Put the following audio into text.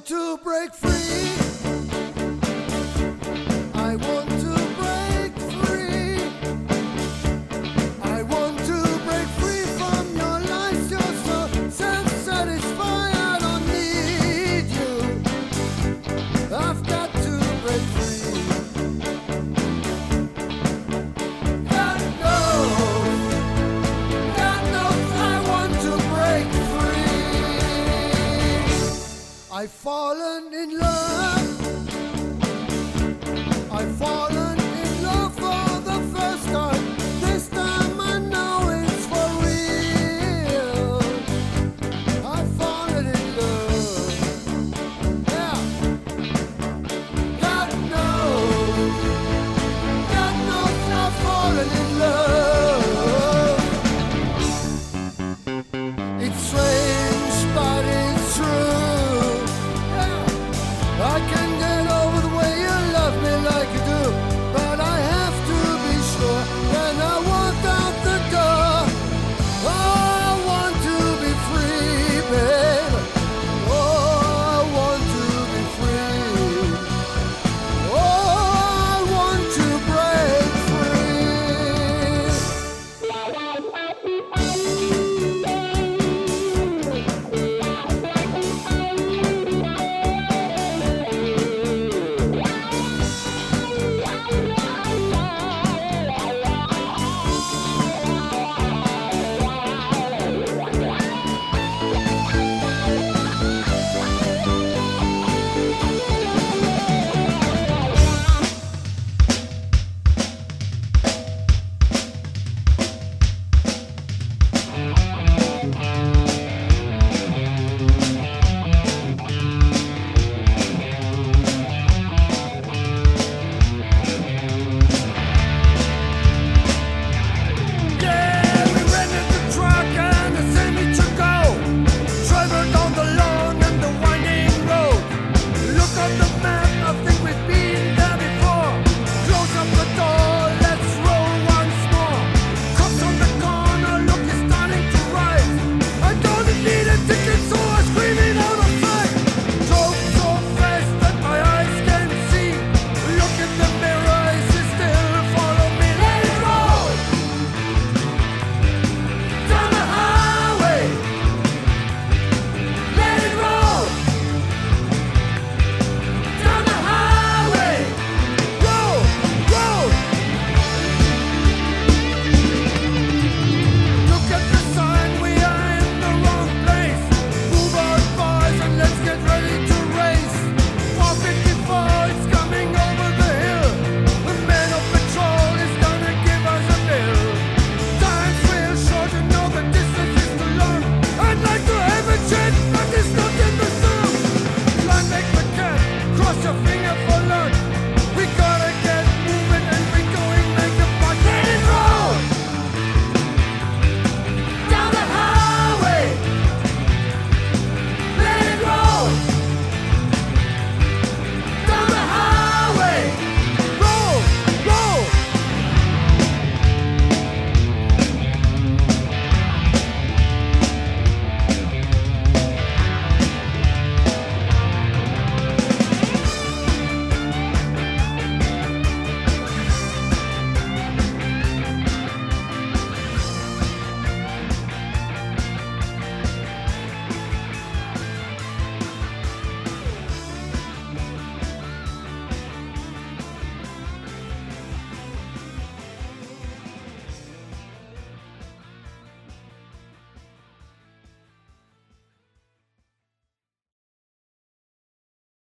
to break free. I fall